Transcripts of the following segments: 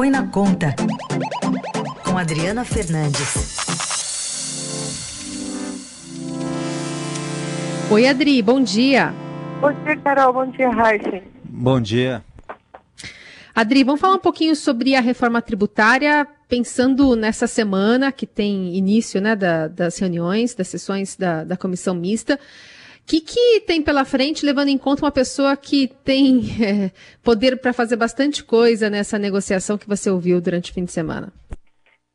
Põe na Conta, com Adriana Fernandes. Oi, Adri, bom dia. Bom dia, Carol. Bom dia, Raíssa. Bom dia. Adri, vamos falar um pouquinho sobre a reforma tributária, pensando nessa semana que tem início né, da, das reuniões, das sessões da, da comissão mista. Que, que tem pela frente, levando em conta uma pessoa que tem é, poder para fazer bastante coisa nessa negociação que você ouviu durante o fim de semana?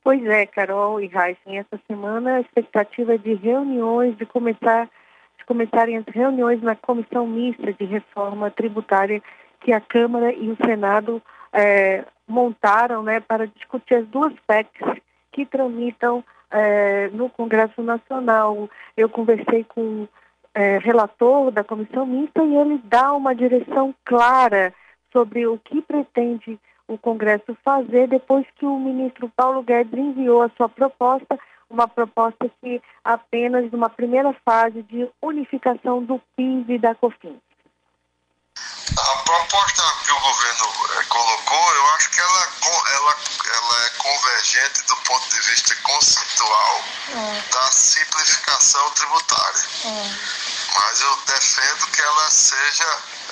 Pois é, Carol e Heisen, essa semana a expectativa é de reuniões, de começar de começarem as reuniões na comissão mista de reforma tributária que a Câmara e o Senado é, montaram né, para discutir as duas PECs que tramitam é, no Congresso Nacional. Eu conversei com é, relator da comissão mista e ele dá uma direção clara sobre o que pretende o Congresso fazer depois que o ministro Paulo Guedes enviou a sua proposta, uma proposta que apenas numa primeira fase de unificação do PIB e da COFINS. A proposta que o governo é, colocou, eu acho que ela, ela, ela é convergente do ponto de vista conceitual é. da simplificação tributária. É mas eu defendo que ela seja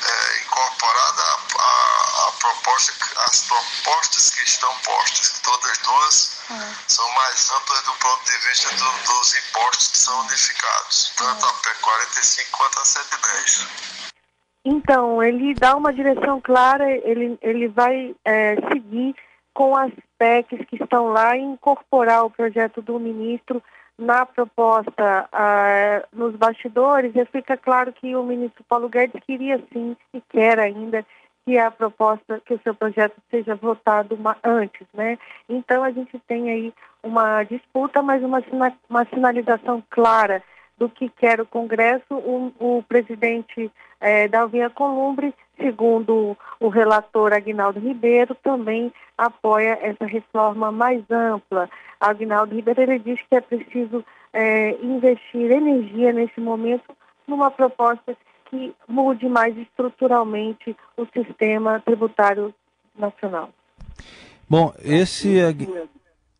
é, incorporada a, a, proposta, as propostas que estão postas, que todas duas é. são mais amplas do ponto de vista do, dos impostos que são unificados, tanto a P45 quanto a 110. Então, ele dá uma direção clara, ele, ele vai é, seguir com as PECs que estão lá e incorporar o projeto do ministro na proposta ah, nos bastidores, fica claro que o ministro Paulo Guedes queria sim e quer ainda que a proposta, que o seu projeto seja votado uma, antes, né? Então a gente tem aí uma disputa, mas uma, uma sinalização clara do que quer o Congresso. O, o presidente é, Dalvinha Columbre, segundo o relator Aguinaldo Ribeiro, também apoia essa reforma mais ampla. Aguinaldo Ribeiro ele diz que é preciso é, investir energia nesse momento numa proposta que mude mais estruturalmente o sistema tributário nacional. Bom, esse.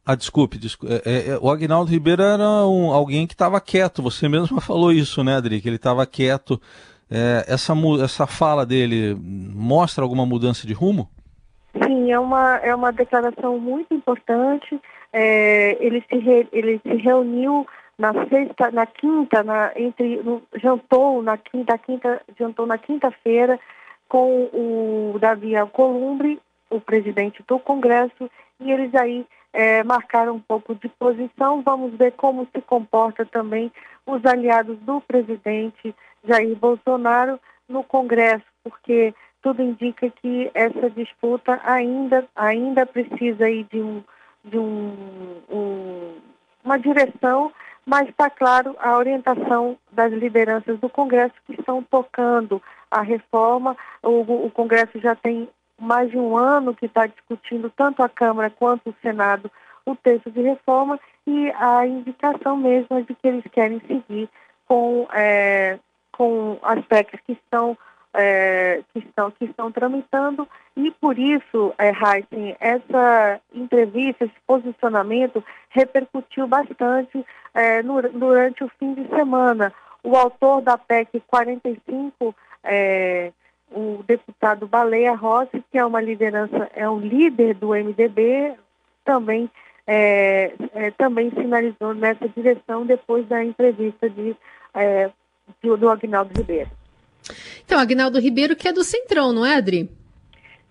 Ah, desculpe, desculpe. É, é, é, o Agnaldo Ribeiro era um, alguém que estava quieto, você mesmo falou isso, né, Adri? Que ele estava quieto. É, essa, essa fala dele mostra alguma mudança de rumo? Sim, é uma, é uma declaração muito importante. É, ele, se re, ele se reuniu na sexta, na quinta, na, entre, no, jantou na quinta, quinta, jantou na quinta-feira com o Davi Alcolumbre, o presidente do Congresso, e eles aí é, marcaram um pouco de posição. Vamos ver como se comporta também os aliados do presidente Jair Bolsonaro no Congresso, porque tudo indica que essa disputa ainda, ainda precisa aí de, um, de um, um, uma direção, mas está claro a orientação das lideranças do Congresso que estão tocando a reforma. O, o Congresso já tem mais de um ano que está discutindo tanto a Câmara quanto o Senado o texto de reforma e a indicação mesmo é de que eles querem seguir com, é, com aspectos que estão, é, que, estão, que estão tramitando e por isso, é, Heisen, essa entrevista, esse posicionamento repercutiu bastante é, no, durante o fim de semana. O autor da PEC 45, é, o deputado Baleia Rossi, que é uma liderança, é um líder do MDB, também é, é, também sinalizou nessa direção depois da entrevista de, é, do, do Agnaldo Ribeiro. Então, Agnaldo Ribeiro que é do Centrão, não é, Adri?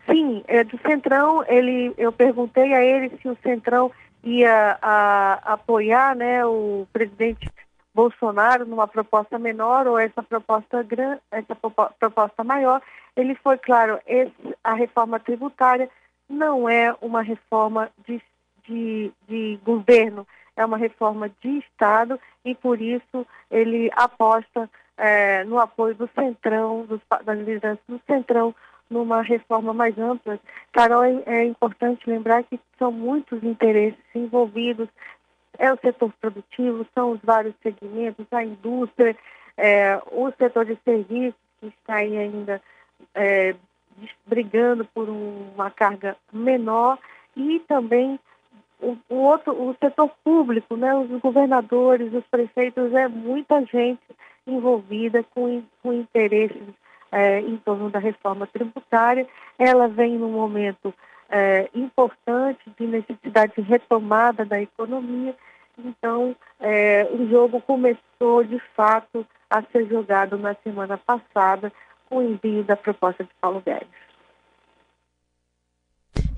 Sim, é do Centrão. Ele, eu perguntei a ele se o Centrão ia a, a apoiar né, o presidente Bolsonaro numa proposta menor ou essa proposta grande, essa proposta maior, ele foi claro, esse, a reforma tributária não é uma reforma de, de, de governo, é uma reforma de Estado e por isso ele aposta é, no apoio do Centrão, dos, das lideranças do Centrão, numa reforma mais ampla. Carol, é, é importante lembrar que são muitos interesses envolvidos, é o setor produtivo, são os vários segmentos, a indústria, é, o setor de serviços, que está aí ainda é, brigando por uma carga menor, e também o, o, outro, o setor público, né, os governadores, os prefeitos, é muita gente envolvida com, com interesses é, em torno da reforma tributária. Ela vem num momento é, importante de necessidade de retomada da economia. Então, é, o jogo começou de fato a ser jogado na semana passada com o envio da proposta de Paulo Guedes.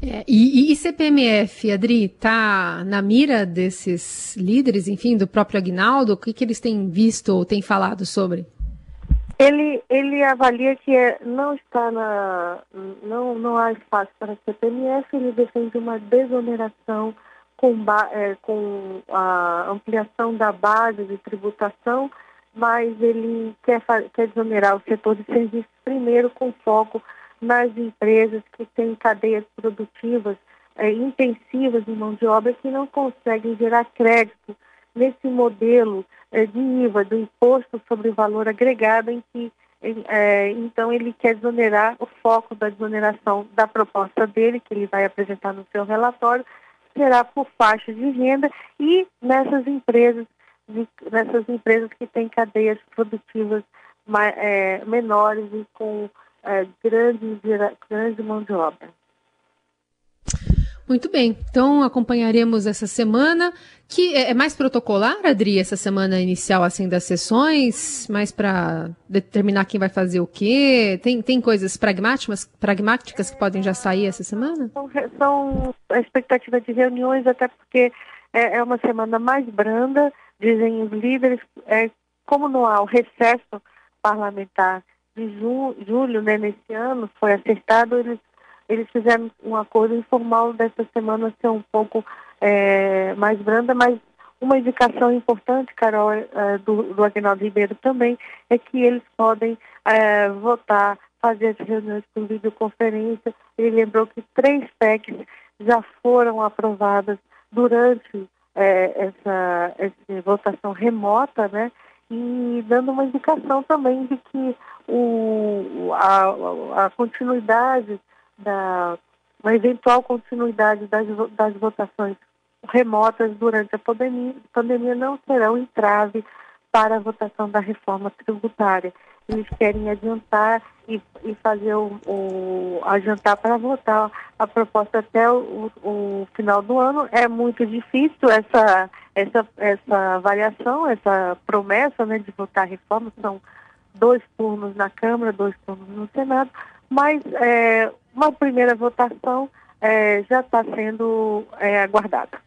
É, e, e CPMF, Adri, está na mira desses líderes, enfim, do próprio Agnaldo? O que, que eles têm visto ou têm falado sobre? Ele, ele avalia que é, não está na. Não, não há espaço para CPMF, ele defende uma desoneração com, é, com a ampliação da base de tributação, mas ele quer, quer desonerar o setor de serviços primeiro com foco nas empresas que têm cadeias produtivas é, intensivas de mão de obra que não conseguem gerar crédito nesse modelo é, de IVA, do imposto sobre valor agregado, em que é, então ele quer desonerar o foco da desoneração da proposta dele, que ele vai apresentar no seu relatório, será por faixa de renda e nessas empresas, de, nessas empresas que têm cadeias produtivas é, menores e com é, grande, grande mão de obra. Muito bem, então acompanharemos essa semana, que é, é mais protocolar, Adri, essa semana inicial assim das sessões, mais para determinar quem vai fazer o quê? Tem, tem coisas pragmáticas, pragmáticas que podem já sair essa semana? São, são a expectativa de reuniões, até porque é, é uma semana mais branda, dizem os líderes, é, como não há o recesso parlamentar de ju, julho, né, nesse ano, foi acertado, eles eles fizeram um acordo informal dessa semana ser um pouco é, mais branda, mas uma indicação importante, Carol, é, do, do Agnaldo Ribeiro também, é que eles podem é, votar, fazer as reuniões por videoconferência. Ele lembrou que três PECs já foram aprovadas durante é, essa, essa votação remota, né? E dando uma indicação também de que o, a, a continuidade da uma eventual continuidade das, das votações remotas durante a pandemia, pandemia não serão entrave para a votação da reforma tributária. Eles querem adiantar e, e fazer o, o, adiantar para votar a proposta até o, o, final do ano. É muito difícil essa, essa, essa avaliação, essa promessa né, de votar reforma. São dois turnos na Câmara, dois turnos no Senado, mas é, uma primeira votação é, já está sendo é, aguardada.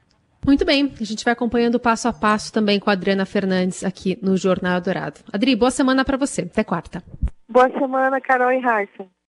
Muito bem, a gente vai acompanhando passo a passo também com a Adriana Fernandes aqui no Jornal Dourado. Adri, boa semana para você. Até quarta. Boa semana, Carol e Raíssa.